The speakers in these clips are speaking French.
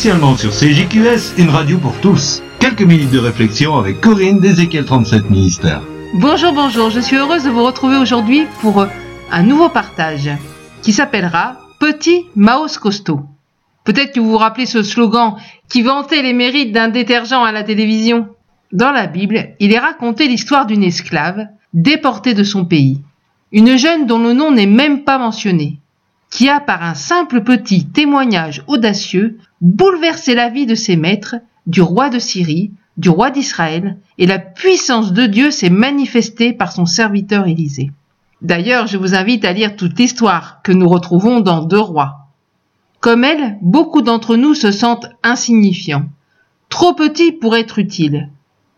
spécialement sur CJQS, une radio pour tous. Quelques minutes de réflexion avec Corinne d'Ézéchiel 37 Ministère. Bonjour, bonjour, je suis heureuse de vous retrouver aujourd'hui pour un nouveau partage qui s'appellera Petit Maos Costaud. Peut-être que vous vous rappelez ce slogan qui vantait les mérites d'un détergent à la télévision. Dans la Bible, il est raconté l'histoire d'une esclave déportée de son pays. Une jeune dont le nom n'est même pas mentionné, qui a par un simple petit témoignage audacieux bouleversé la vie de ses maîtres, du roi de Syrie, du roi d'Israël, et la puissance de Dieu s'est manifestée par son serviteur Élisée. D'ailleurs, je vous invite à lire toute l'histoire que nous retrouvons dans Deux Rois. Comme elle, beaucoup d'entre nous se sentent insignifiants, trop petits pour être utiles,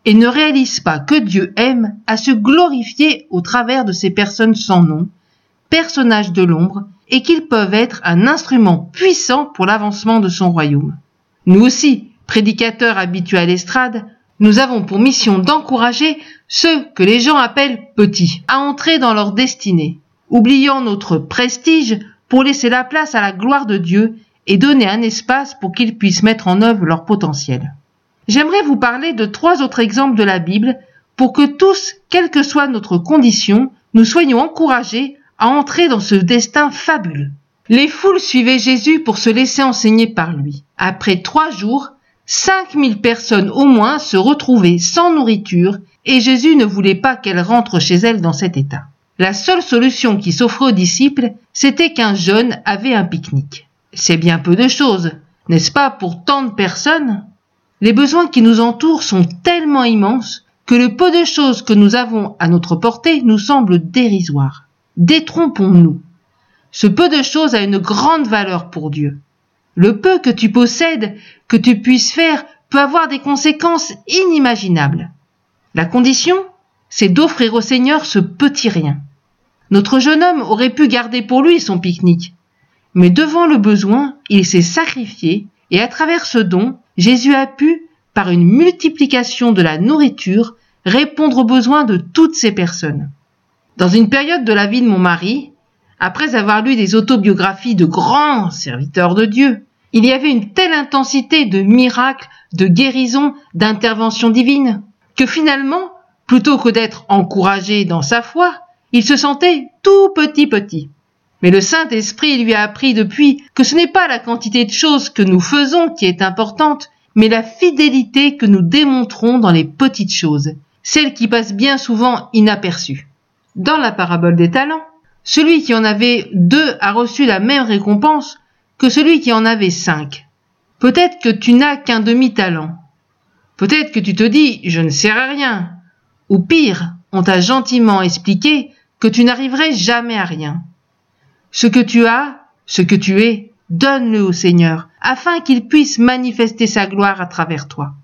et ne réalisent pas que Dieu aime à se glorifier au travers de ces personnes sans nom, personnages de l'ombre, et qu'ils peuvent être un instrument puissant pour l'avancement de son royaume. Nous aussi, prédicateurs habitués à l'estrade, nous avons pour mission d'encourager ceux que les gens appellent petits à entrer dans leur destinée, oubliant notre prestige pour laisser la place à la gloire de Dieu et donner un espace pour qu'ils puissent mettre en œuvre leur potentiel. J'aimerais vous parler de trois autres exemples de la Bible pour que tous, quelle que soit notre condition, nous soyons encouragés à entrer dans ce destin fabuleux. Les foules suivaient Jésus pour se laisser enseigner par lui. Après trois jours, 5000 personnes au moins se retrouvaient sans nourriture et Jésus ne voulait pas qu'elles rentrent chez elles dans cet état. La seule solution qui s'offrait aux disciples, c'était qu'un jeune avait un pique-nique. C'est bien peu de choses, n'est-ce pas, pour tant de personnes? Les besoins qui nous entourent sont tellement immenses que le peu de choses que nous avons à notre portée nous semble dérisoire. Détrompons-nous. Ce peu de choses a une grande valeur pour Dieu. Le peu que tu possèdes, que tu puisses faire, peut avoir des conséquences inimaginables. La condition, c'est d'offrir au Seigneur ce petit rien. Notre jeune homme aurait pu garder pour lui son pique-nique. Mais devant le besoin, il s'est sacrifié et à travers ce don, Jésus a pu, par une multiplication de la nourriture, répondre aux besoins de toutes ces personnes. Dans une période de la vie de mon mari, après avoir lu des autobiographies de grands serviteurs de Dieu, il y avait une telle intensité de miracles, de guérisons, d'interventions divines, que finalement, plutôt que d'être encouragé dans sa foi, il se sentait tout petit petit. Mais le Saint-Esprit lui a appris depuis que ce n'est pas la quantité de choses que nous faisons qui est importante, mais la fidélité que nous démontrons dans les petites choses, celles qui passent bien souvent inaperçues. Dans la parabole des talents, celui qui en avait deux a reçu la même récompense que celui qui en avait cinq. Peut-être que tu n'as qu'un demi-talent. Peut-être que tu te dis je ne sers à rien. Ou pire, on t'a gentiment expliqué que tu n'arriverais jamais à rien. Ce que tu as, ce que tu es, donne-le au Seigneur, afin qu'il puisse manifester sa gloire à travers toi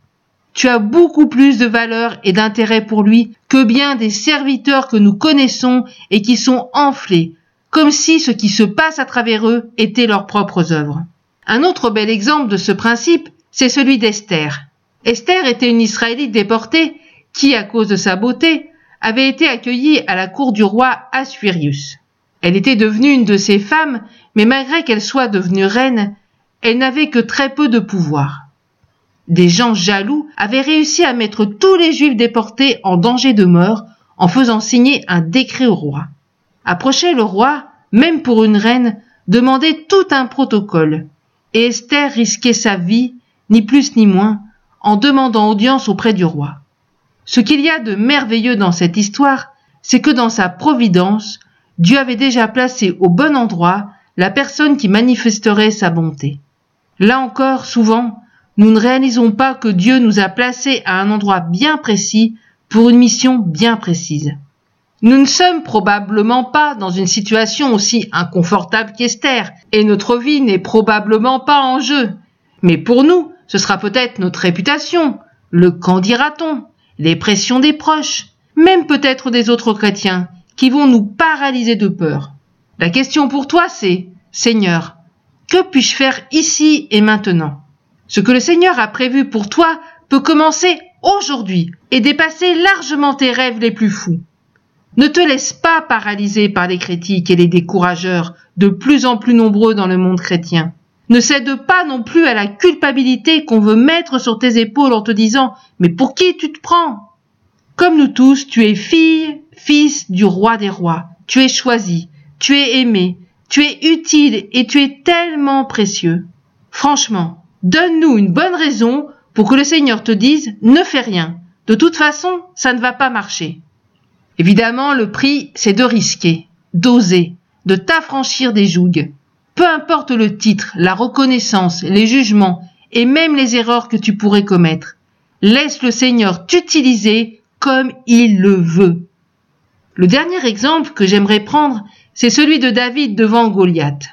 tu as beaucoup plus de valeur et d'intérêt pour lui que bien des serviteurs que nous connaissons et qui sont enflés, comme si ce qui se passe à travers eux était leurs propres œuvres. Un autre bel exemple de ce principe, c'est celui d'Esther. Esther était une Israélite déportée qui, à cause de sa beauté, avait été accueillie à la cour du roi Assuérius. Elle était devenue une de ses femmes, mais malgré qu'elle soit devenue reine, elle n'avait que très peu de pouvoir. Des gens jaloux avaient réussi à mettre tous les juifs déportés en danger de mort en faisant signer un décret au roi. Approcher le roi, même pour une reine, demandait tout un protocole, et Esther risquait sa vie, ni plus ni moins, en demandant audience auprès du roi. Ce qu'il y a de merveilleux dans cette histoire, c'est que dans sa providence, Dieu avait déjà placé au bon endroit la personne qui manifesterait sa bonté. Là encore, souvent, nous ne réalisons pas que Dieu nous a placés à un endroit bien précis pour une mission bien précise. Nous ne sommes probablement pas dans une situation aussi inconfortable qu'Esther, et notre vie n'est probablement pas en jeu. Mais pour nous, ce sera peut-être notre réputation, le qu'en dira-t-on, les pressions des proches, même peut-être des autres chrétiens, qui vont nous paralyser de peur. La question pour toi, c'est, Seigneur, que puis-je faire ici et maintenant? Ce que le Seigneur a prévu pour toi peut commencer aujourd'hui et dépasser largement tes rêves les plus fous. Ne te laisse pas paralyser par les critiques et les décourageurs de plus en plus nombreux dans le monde chrétien. Ne cède pas non plus à la culpabilité qu'on veut mettre sur tes épaules en te disant Mais pour qui tu te prends? Comme nous tous, tu es fille, fils du roi des rois. Tu es choisi, tu es aimé, tu es utile et tu es tellement précieux. Franchement, donne-nous une bonne raison pour que le Seigneur te dise Ne fais rien. De toute façon, ça ne va pas marcher. Évidemment, le prix, c'est de risquer, d'oser, de t'affranchir des jougs. Peu importe le titre, la reconnaissance, les jugements et même les erreurs que tu pourrais commettre. Laisse le Seigneur t'utiliser comme il le veut. Le dernier exemple que j'aimerais prendre, c'est celui de David devant Goliath.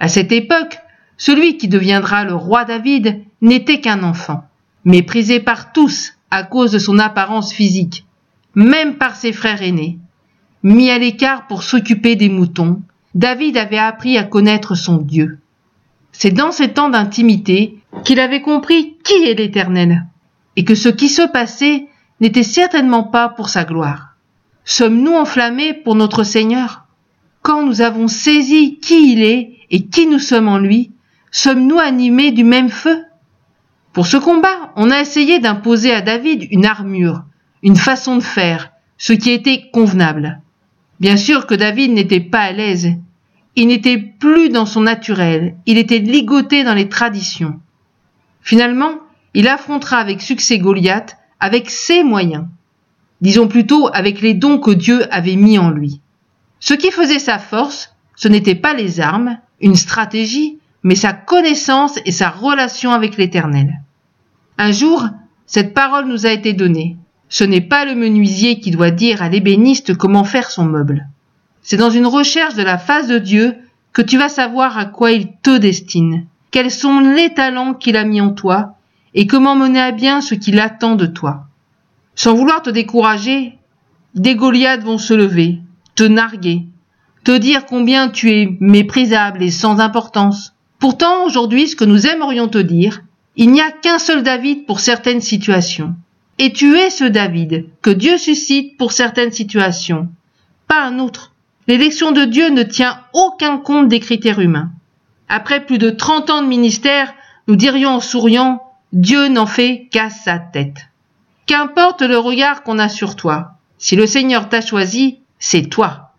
À cette époque, celui qui deviendra le roi David n'était qu'un enfant, méprisé par tous à cause de son apparence physique, même par ses frères aînés. Mis à l'écart pour s'occuper des moutons, David avait appris à connaître son Dieu. C'est dans ces temps d'intimité qu'il avait compris qui est l'Éternel, et que ce qui se passait n'était certainement pas pour sa gloire. Sommes-nous enflammés pour notre Seigneur Quand nous avons saisi qui il est et qui nous sommes en lui, sommes-nous animés du même feu? Pour ce combat, on a essayé d'imposer à David une armure, une façon de faire, ce qui était convenable. Bien sûr que David n'était pas à l'aise. Il n'était plus dans son naturel, il était ligoté dans les traditions. Finalement, il affrontera avec succès Goliath avec ses moyens. Disons plutôt avec les dons que Dieu avait mis en lui. Ce qui faisait sa force, ce n'était pas les armes, une stratégie, mais sa connaissance et sa relation avec l'Éternel. Un jour, cette parole nous a été donnée. Ce n'est pas le menuisier qui doit dire à l'ébéniste comment faire son meuble. C'est dans une recherche de la face de Dieu que tu vas savoir à quoi il te destine, quels sont les talents qu'il a mis en toi, et comment mener à bien ce qu'il attend de toi. Sans vouloir te décourager, des Goliaths vont se lever, te narguer, te dire combien tu es méprisable et sans importance. Pourtant, aujourd'hui, ce que nous aimerions te dire, il n'y a qu'un seul David pour certaines situations. Et tu es ce David que Dieu suscite pour certaines situations, pas un autre. L'élection de Dieu ne tient aucun compte des critères humains. Après plus de 30 ans de ministère, nous dirions en souriant, Dieu n'en fait qu'à sa tête. Qu'importe le regard qu'on a sur toi, si le Seigneur t'a choisi, c'est toi.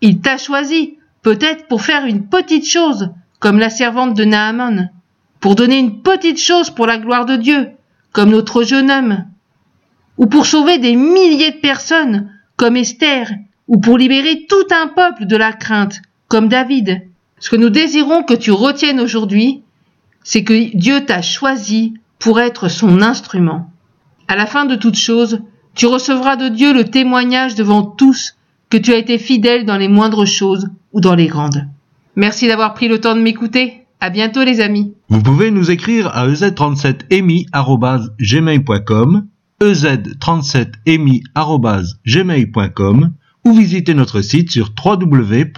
Il t'a choisi, peut-être pour faire une petite chose, comme la servante de Naaman, pour donner une petite chose pour la gloire de Dieu, comme notre jeune homme, ou pour sauver des milliers de personnes, comme Esther, ou pour libérer tout un peuple de la crainte, comme David. Ce que nous désirons que tu retiennes aujourd'hui, c'est que Dieu t'a choisi pour être son instrument. À la fin de toute chose, tu recevras de Dieu le témoignage devant tous que tu as été fidèle dans les moindres choses ou dans les grandes. Merci d'avoir pris le temps de m'écouter. À bientôt les amis. Vous pouvez nous écrire à ez37emi@gmail.com, ez37emi@gmail.com ou visiter notre site sur www.mfpg.be.